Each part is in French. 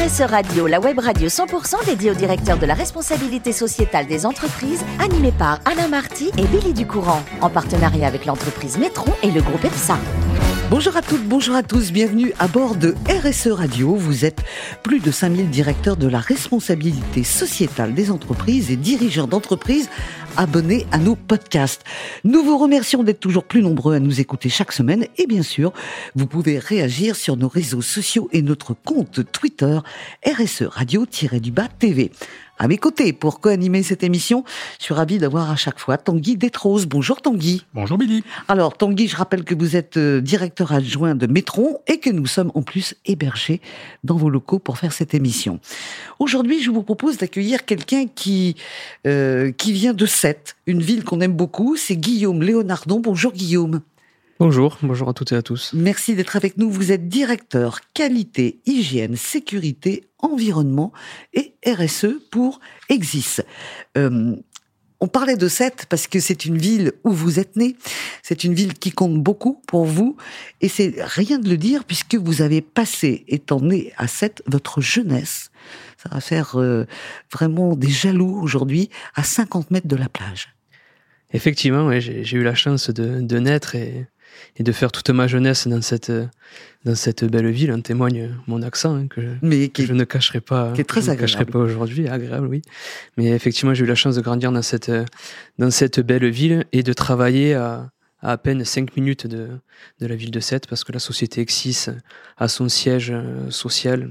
RSE Radio, la web radio 100% dédiée au directeur de la responsabilité sociétale des entreprises, animée par Alain Marty et Billy Ducourant, en partenariat avec l'entreprise Métron et le groupe EPSA. Bonjour à toutes, bonjour à tous, bienvenue à bord de RSE Radio. Vous êtes plus de 5000 directeurs de la responsabilité sociétale des entreprises et dirigeants d'entreprises abonnés à nos podcasts. Nous vous remercions d'être toujours plus nombreux à nous écouter chaque semaine et bien sûr, vous pouvez réagir sur nos réseaux sociaux et notre compte Twitter RSE Radio-du-Bas TV. À mes côtés, pour co-animer cette émission, je suis ravi d'avoir à chaque fois Tanguy Détrose. Bonjour Tanguy. Bonjour Billy. Alors Tanguy, je rappelle que vous êtes euh, directeur adjoint de Métron et que nous sommes en plus hébergés dans vos locaux pour faire cette émission. Aujourd'hui, je vous propose d'accueillir quelqu'un qui euh, qui vient de Sète, une ville qu'on aime beaucoup. C'est Guillaume Léonardon. Bonjour Guillaume. Bonjour, bonjour à toutes et à tous. Merci d'être avec nous. Vous êtes directeur qualité, hygiène, sécurité, environnement et RSE pour Exis. Euh, on parlait de Sète parce que c'est une ville où vous êtes né. C'est une ville qui compte beaucoup pour vous. Et c'est rien de le dire puisque vous avez passé, étant né à Sète, votre jeunesse. Ça va faire euh, vraiment des jaloux aujourd'hui à 50 mètres de la plage. Effectivement, ouais, j'ai eu la chance de, de naître et, et de faire toute ma jeunesse dans cette dans cette belle ville. En témoigne mon accent hein, que, Mais que je ne cacherai pas. Qui est très je ne cacherai pas aujourd'hui, agréable, oui. Mais effectivement, j'ai eu la chance de grandir dans cette dans cette belle ville et de travailler à à, à peine 5 minutes de, de la ville de Sète parce que la société Exis a son siège euh, social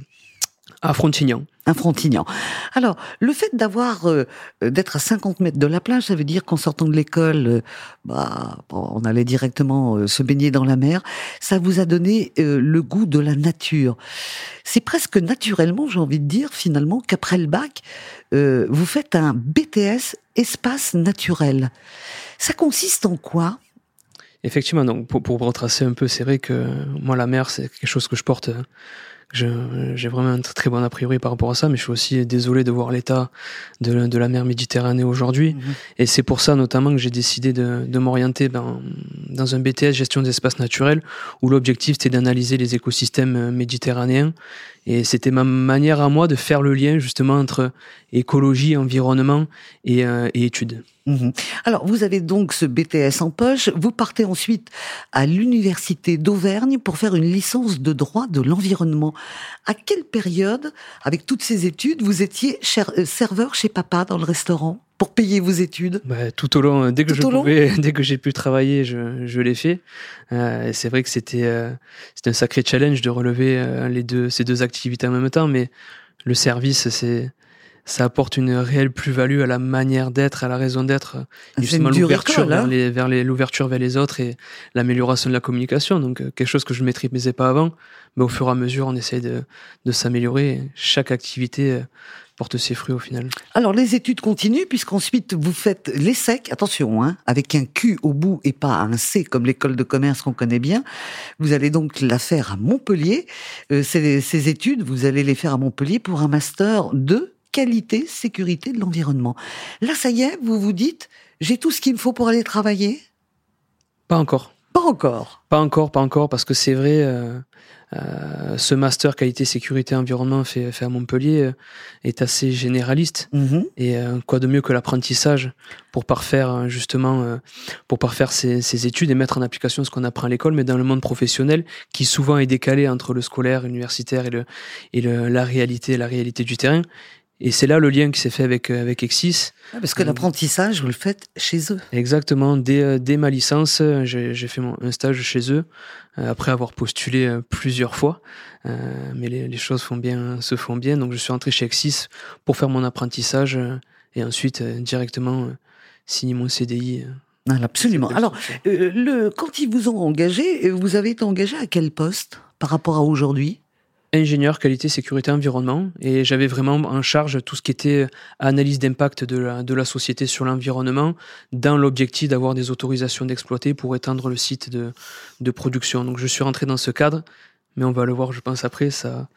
à Frontignan. Un Frontignan. Alors, le fait d'avoir, euh, d'être à 50 mètres de la plage, ça veut dire qu'en sortant de l'école, euh, bah, on allait directement euh, se baigner dans la mer. Ça vous a donné euh, le goût de la nature. C'est presque naturellement, j'ai envie de dire, finalement, qu'après le bac, euh, vous faites un BTS espace naturel. Ça consiste en quoi? Effectivement, donc pour, pour retracer un peu, c'est vrai que moi la mer, c'est quelque chose que je porte j'ai vraiment un très bon a priori par rapport à ça, mais je suis aussi désolé de voir l'état de, de la mer Méditerranée aujourd'hui. Et c'est pour ça notamment que j'ai décidé de, de m'orienter dans, dans un BTS gestion des espaces naturels, où l'objectif c'était d'analyser les écosystèmes euh, méditerranéens. Et c'était ma manière à moi de faire le lien justement entre écologie, environnement et, euh, et études. Mhm. Alors, vous avez donc ce BTS en poche. Vous partez ensuite à l'université d'Auvergne pour faire une licence de droit de l'environnement. À quelle période, avec toutes ces études, vous étiez cher- euh, serveur chez papa dans le restaurant pour payer vos études? Bah, tout au long, dès que Tout je pouvais, dès que j'ai pu travailler, je, je l'ai fait. Euh, c'est vrai que c'était euh, un sacré challenge de relever euh, les deux ces deux activités en même temps, mais le service, c'est ça apporte une réelle plus-value à la manière d'être, à la raison d'être, C'est justement l'ouverture école, hein vers les vers les l'ouverture vers les autres et l'amélioration de la communication. Donc euh, quelque chose que je maîtrisais pas avant, mais au fur et à mesure, on essaye de de s'améliorer. Chaque activité euh, porte ses fruits au final. Alors, les études continuent puisqu'ensuite vous faites l'ESSEC, attention, hein, avec un Q au bout et pas un C comme l'école de commerce qu'on connaît bien. Vous allez donc la faire à Montpellier. Euh, ces, ces études, vous allez les faire à Montpellier pour un master de qualité, sécurité de l'environnement. Là, ça y est, vous vous dites, j'ai tout ce qu'il me faut pour aller travailler? Pas encore. Pas encore. Pas encore, pas encore, parce que c'est vrai, euh, euh, ce master qualité, sécurité, environnement fait, fait à Montpellier euh, est assez généraliste. Mhm. Et quoi de mieux que l'apprentissage pour parfaire justement, pour parfaire ses, ses études et mettre en application ce qu'on apprend à l'école, mais dans le monde professionnel qui souvent est décalé entre le scolaire, universitaire et, le, et le, la réalité, la réalité du terrain. Et c'est là le lien qui s'est fait avec euh, avec Exis. Ah, Parce que Mhm. l'apprentissage, vous le faites chez eux. Exactement. Dès, euh, dès ma licence, euh, j'ai fait mon, un stage chez eux, euh, après avoir postulé euh, plusieurs fois. Euh, mais les, les choses font bien, se font bien. Donc je suis rentré chez Exis pour faire mon apprentissage euh, et ensuite euh, directement euh, signer mon CDI. euh. Ah, Absolument. Alors, le- euh, le, quand ils vous ont engagé, euh, vous avez été engagé à quel poste par rapport à aujourd'hui? Ingénieur qualité sécurité environnement et j'avais vraiment en charge tout ce qui était analyse d'impact de la, de la société sur l'environnement dans l'objectif d'avoir des autorisations d'exploiter pour étendre le site de, de production. Donc je suis rentré dans ce cadre, mais on va le voir je pense après, ça a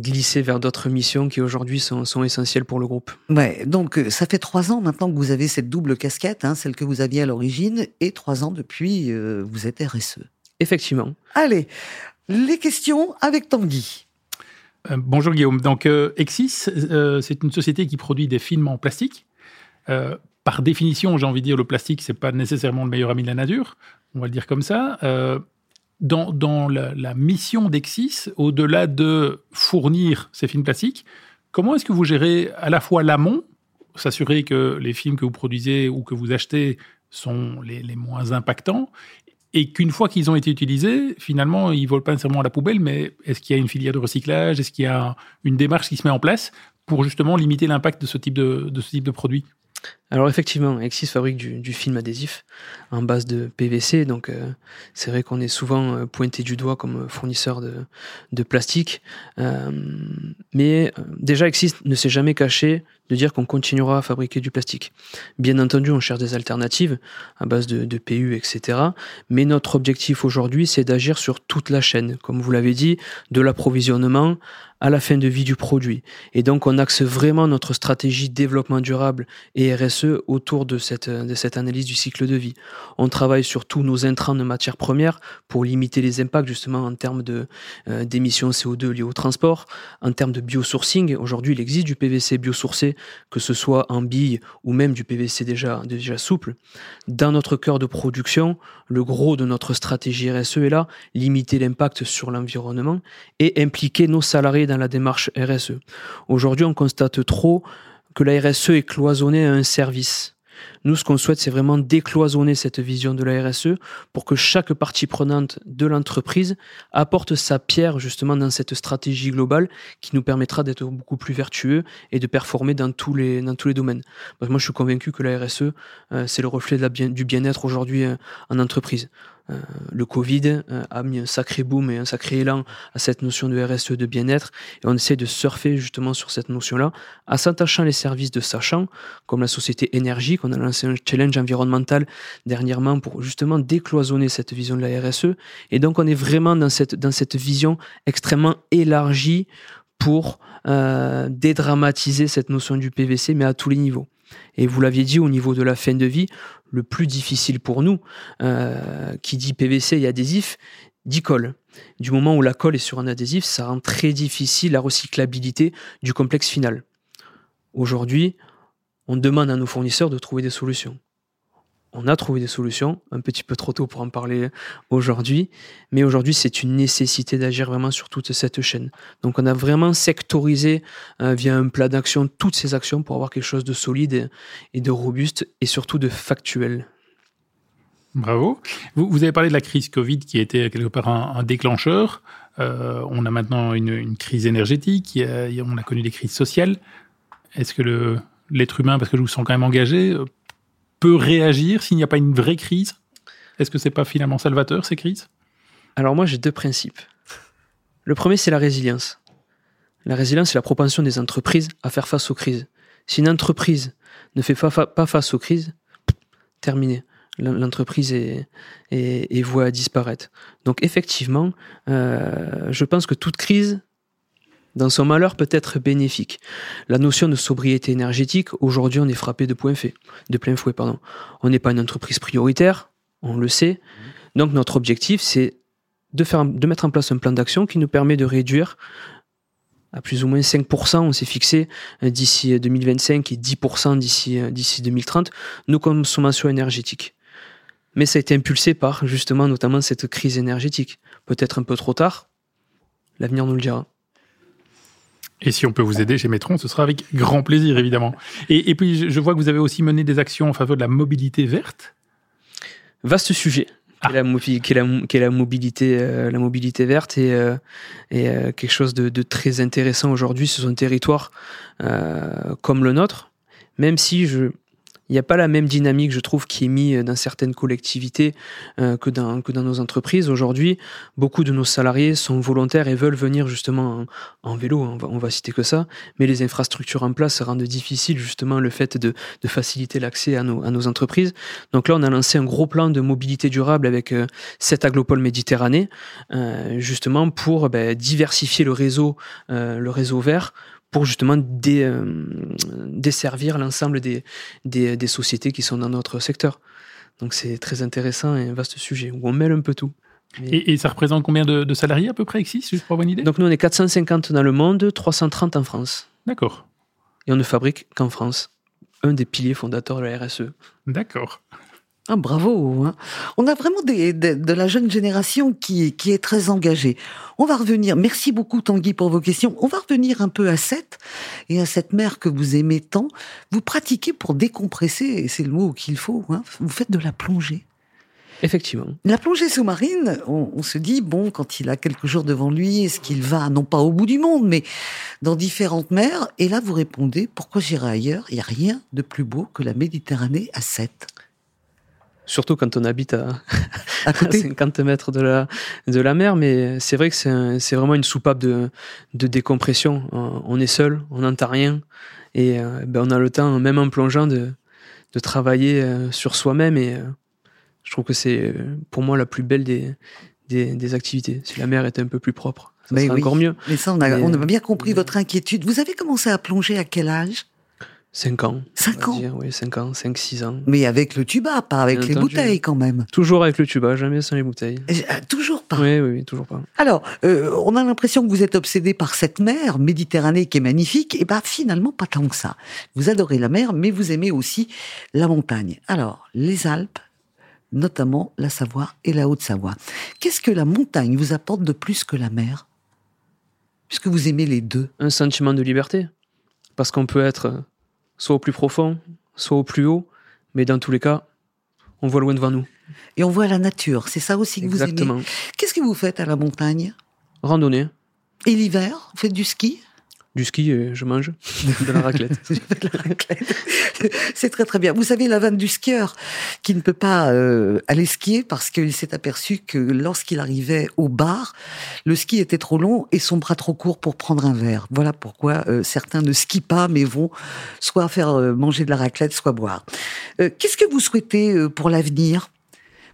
glissé vers d'autres missions qui aujourd'hui sont, sont essentielles pour le groupe. Ouais, donc euh, ça fait trois ans maintenant que vous avez cette double casquette, hein, celle que vous aviez à l'origine, et trois ans depuis, euh, vous êtes RSE. Effectivement. Allez, les questions avec Tanguy. Bonjour Guillaume. Donc Exis, c'est une société qui produit des films en plastique. par définition, j'ai envie de dire, le plastique, c'est pas nécessairement le meilleur ami de la nature. On va le dire comme ça dans, la, mission d'Exis, au-delà de fournir ces films plastiques, comment est-ce que vous gérez à la fois l'amont, s'assurer que les films que vous produisez ou que vous achetez sont les, moins impactants, et qu'une fois qu'ils ont été utilisés, finalement, ils ne volent pas nécessairement à la poubelle, mais est-ce qu'il y a une filière de recyclage? Est-ce qu'il y a une démarche qui se met en place pour justement limiter l'impact de ce type de, de produit? Alors effectivement, Exis fabrique du, film adhésif en base de PVC, donc euh, c'est vrai qu'on est souvent euh, pointé du doigt comme fournisseur de, plastique. Euh, mais déjà, Exis ne s'est jamais caché de dire qu'on continuera à fabriquer du plastique. Bien entendu, on cherche des alternatives à base de, PU, etc. Mais notre objectif aujourd'hui, c'est d'agir sur toute la chaîne, comme vous l'avez dit, de l'approvisionnement à la fin de vie du produit. Et donc, on axe vraiment notre stratégie développement durable et RSE autour de cette, de cette analyse du cycle de vie. On travaille sur tous nos intrants de matières premières pour limiter les impacts justement en termes euh, d'émissions CO2 liées au transport, en termes de biosourcing. Aujourd'hui, il existe du PVC biosourcé, que ce soit en bille ou même du PVC déjà, déjà souple. Dans notre cœur de production, le gros de notre stratégie RSE est là, limiter l'impact sur l'environnement et impliquer nos salariés dans la démarche RSE. Aujourd'hui, on constate trop que la RSE est cloisonnée à un service. Nous, ce qu'on souhaite, c'est vraiment décloisonner cette vision de la RSE pour que chaque partie prenante de l'entreprise apporte sa pierre justement dans cette stratégie globale qui nous permettra d'être beaucoup plus vertueux et de performer dans tous les, domaines. moi, je suis convaincu que la RSE, euh, c'est le reflet du bien-être aujourd'hui euh, en entreprise. Euh, le Covid euh, a mis un sacré boom et un sacré élan à cette notion de RSE de bien-être et on essaie de surfer justement sur cette notion-là en s'attachant les services de sachant comme la société énergie qu'on a lancé un challenge environnemental dernièrement pour justement décloisonner cette vision de la RSE et donc on est vraiment dans cette, dans cette vision extrêmement élargie pour euh, dédramatiser cette notion du PVC mais à tous les niveaux. Et vous l'aviez dit, au niveau de la fin de vie, le plus difficile pour nous, euh, qui dit PVC et adhésif, dit colle. Du moment où la colle est sur un adhésif, ça rend très difficile la recyclabilité du complexe final. Aujourd'hui, on demande à nos fournisseurs de trouver des solutions on a trouvé des solutions, un petit peu trop tôt pour en parler aujourd'hui, mais aujourd'hui c'est une nécessité d'agir vraiment sur toute cette chaîne. Donc on a vraiment sectorisé euh, via un plat d'action toutes ces actions pour avoir quelque chose de solide et, de robuste et surtout de factuel. Bravo. Vous, avez parlé de la crise Covid qui a été quelque part un, déclencheur. Euh, on a maintenant une, crise énergétique, on a connu des crises sociales. Est-ce que l'être humain, parce que je vous sens quand même engagé, peut réagir s'il n'y a pas une vraie crise? Est-ce que c'est pas finalement salvateur ces crises? Alors moi j'ai deux principes. Le premier c'est la résilience. La résilience c'est la propension des entreprises à faire face aux crises. Si une entreprise ne fait pas face aux crises, terminé l'entreprise est, est, vouée à disparaître. Donc effectivement, euh, je pense que toute crise dans son malheur peut être bénéfique. La notion de sobriété énergétique, aujourd'hui, on est frappé de, point fait, de plein fouet. Pardon. On n'est pas une entreprise prioritaire, on le sait. Donc notre objectif, c'est de, faire, de mettre en place un plan d'action qui nous permet de réduire à plus ou moins 5%, on s'est fixé euh, d'ici 2025 et 10% d'ici euh, d'ici 2030, nos consommations énergétiques. Mais ça a été impulsé par justement notamment cette crise énergétique. Peut-être un peu trop tard, l'avenir nous le dira. Et si on peut vous aider chez Metron, ce sera avec grand plaisir, évidemment. Et, puis, je vois que vous avez aussi mené des actions en faveur de la mobilité verte. Vaste sujet. Qui, est la, mobilité, euh, la mobilité verte et, euh, euh, quelque chose de, très intéressant aujourd'hui sur un territoire comme le nôtre. Même si je, il n'y a pas la même dynamique, je trouve, qui est mise dans certaines collectivités euh, que, dans, que dans nos entreprises. Aujourd'hui, beaucoup de nos salariés sont volontaires et veulent venir justement en, vélo, on va, on va, citer que ça, mais les infrastructures en place rendent difficile justement le fait de, de faciliter l'accès à nos, à nos, entreprises. Donc là, on a lancé un gros plan de mobilité durable avec euh, sept aglopoles méditerranéens, euh, justement pour ben, diversifier le réseau, euh, le réseau vert pour justement euh, desservir l'ensemble des, des, des, sociétés qui sont dans notre secteur. Donc c'est très intéressant et un vaste sujet où on mêle un peu tout. Et, et ça représente combien de, de salariés à peu près, Exis, juste pour avoir une idée? Donc nous, on est 450 dans le monde, 330 en France. D'accord. Et on ne fabrique qu'en France. Un des piliers fondateurs de la RSE. D'accord. Ah, bravo. hein. On a vraiment des, de, de la jeune génération qui, qui est très engagée. On va revenir. Merci beaucoup Tanguy pour vos questions. On va revenir un peu à cette et à cette mer que vous aimez tant. Vous pratiquez pour décompresser, et c'est le mot qu'il faut. hein. Vous faites de la plongée. Effectivement. La plongée sous-marine, on, on se dit, bon, quand il a quelques jours devant lui, est-ce qu'il va, non pas au bout du monde, mais dans différentes mers? Et là, vous répondez, pourquoi j'irai ailleurs? Il n'y a rien de plus beau que la Méditerranée à 7. Surtout quand on habite à, À à côté 50 mètres de la, de la mer, mais c'est vrai que c'est un- vraiment une soupape de, de décompression. On on est seul, on n'entend rien, et euh, ben on a le temps, même en plongeant, de, de travailler euh, sur soi-même, et euh, je trouve que c'est euh, pour moi la plus belle des, des, des activités. Si la mer était un peu plus propre, ça serait oui. encore mieux. Mais ça, on a, Mais- on a bien compris votre inquiétude. Vous avez commencé à plonger à quel âge? 5 ans. Cinq on va ans dire, Oui, 5 ans, 5, 6 ans. Mais avec le tuba, pas avec Bien les entendu. bouteilles quand même. Toujours avec le tuba, jamais sans les bouteilles. Euh, toujours pas. Oui, oui, oui, toujours pas. Alors, euh, on a l'impression que vous êtes obsédé par cette mer, Méditerranée, qui est magnifique. Et ben finalement, pas tant que ça. Vous adorez la mer, mais vous aimez aussi la montagne. Alors, les Alpes, notamment la Savoie et la Haute-Savoie. Qu'est-ce que la montagne vous apporte de plus que la mer? Puisque vous aimez les deux. un sentiment de liberté. Parce qu'on peut être soit au plus profond, soit au plus haut, mais dans tous les cas, on voit loin devant nous. Et on voit la nature. C'est ça aussi que vous aimez. Exactement. Qu'est-ce que vous faites à la montagne? Randonnée, Et l'hiver, vous faites du ski? Du ski, et je mange de la raclette. C'est très très bien. Vous savez la vanne du skieur qui ne peut pas euh, aller skier parce qu'il s'est aperçu que lorsqu'il arrivait au bar, le ski était trop long et son bras trop court pour prendre un verre. Voilà pourquoi euh, certains ne skient pas mais vont soit faire euh, manger de la raclette, soit boire. Euh, Qu'est-ce que vous souhaitez euh, pour l'avenir?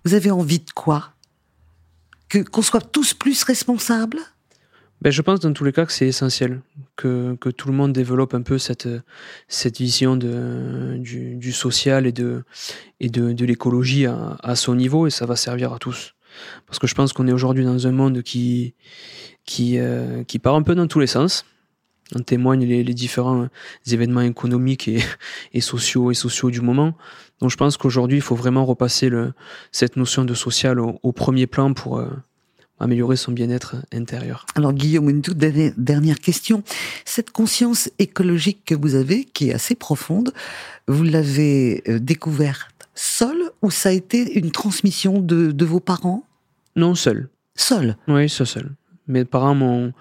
Vous avez envie de quoi? Qu'on soit tous plus responsables? Ben, je pense dans tous les cas que c'est essentiel que, que tout le monde développe un peu cette, cette vision de, du, du social et de, et de, de l'écologie à, à son niveau et ça va servir à tous. Parce que je pense qu'on est aujourd'hui dans un monde qui, qui, euh, qui part un peu dans tous les sens. En témoignent les, les différents événements économiques et, et sociaux et sociaux du moment. Donc je pense qu'aujourd'hui, il faut vraiment repasser le, cette notion de social au, au premier plan pour euh, améliorer son bien-être intérieur. Alors Guillaume, une toute dernière- question. Cette conscience écologique que vous avez, qui est assez profonde, vous l'avez euh, découverte seule ou ça a été une transmission de, de vos parents? Non, seul. Seul. Oui, ça seul. Mes parents m'ont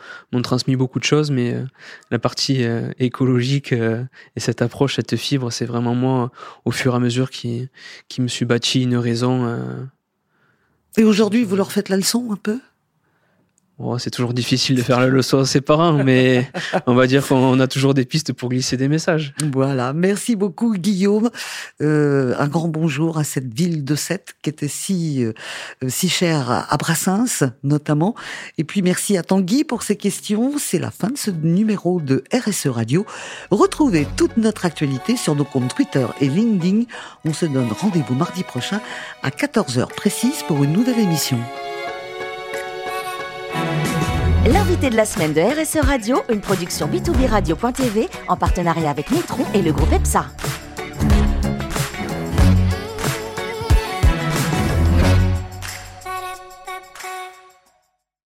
transmis beaucoup de choses, mais euh, la partie euh, écologique euh, et cette approche, cette fibre, c'est vraiment moi, au fur et à mesure, qui, qui me suis bâti une raison. Et aujourd'hui, vous leur faites la leçon un peu? Bon, c'est toujours difficile de faire la leçon à ses parents, mais on va dire qu'on a toujours des pistes pour glisser des messages. Voilà. Merci beaucoup Guillaume. Euh, un grand bonjour à cette ville de Sète qui était si euh, si chère à à Brassens notamment. Et puis merci à Tanguy pour ses questions. C'est la fin de ce numéro de RSE Radio. Retrouvez toute notre actualité sur nos comptes Twitter et LinkedIn. On se donne rendez-vous mardi prochain à 14h précise pour une nouvelle émission. L'invité de la semaine de RSE Radio, une production B2B Radio.tv en partenariat avec Nitron et le groupe EPSA.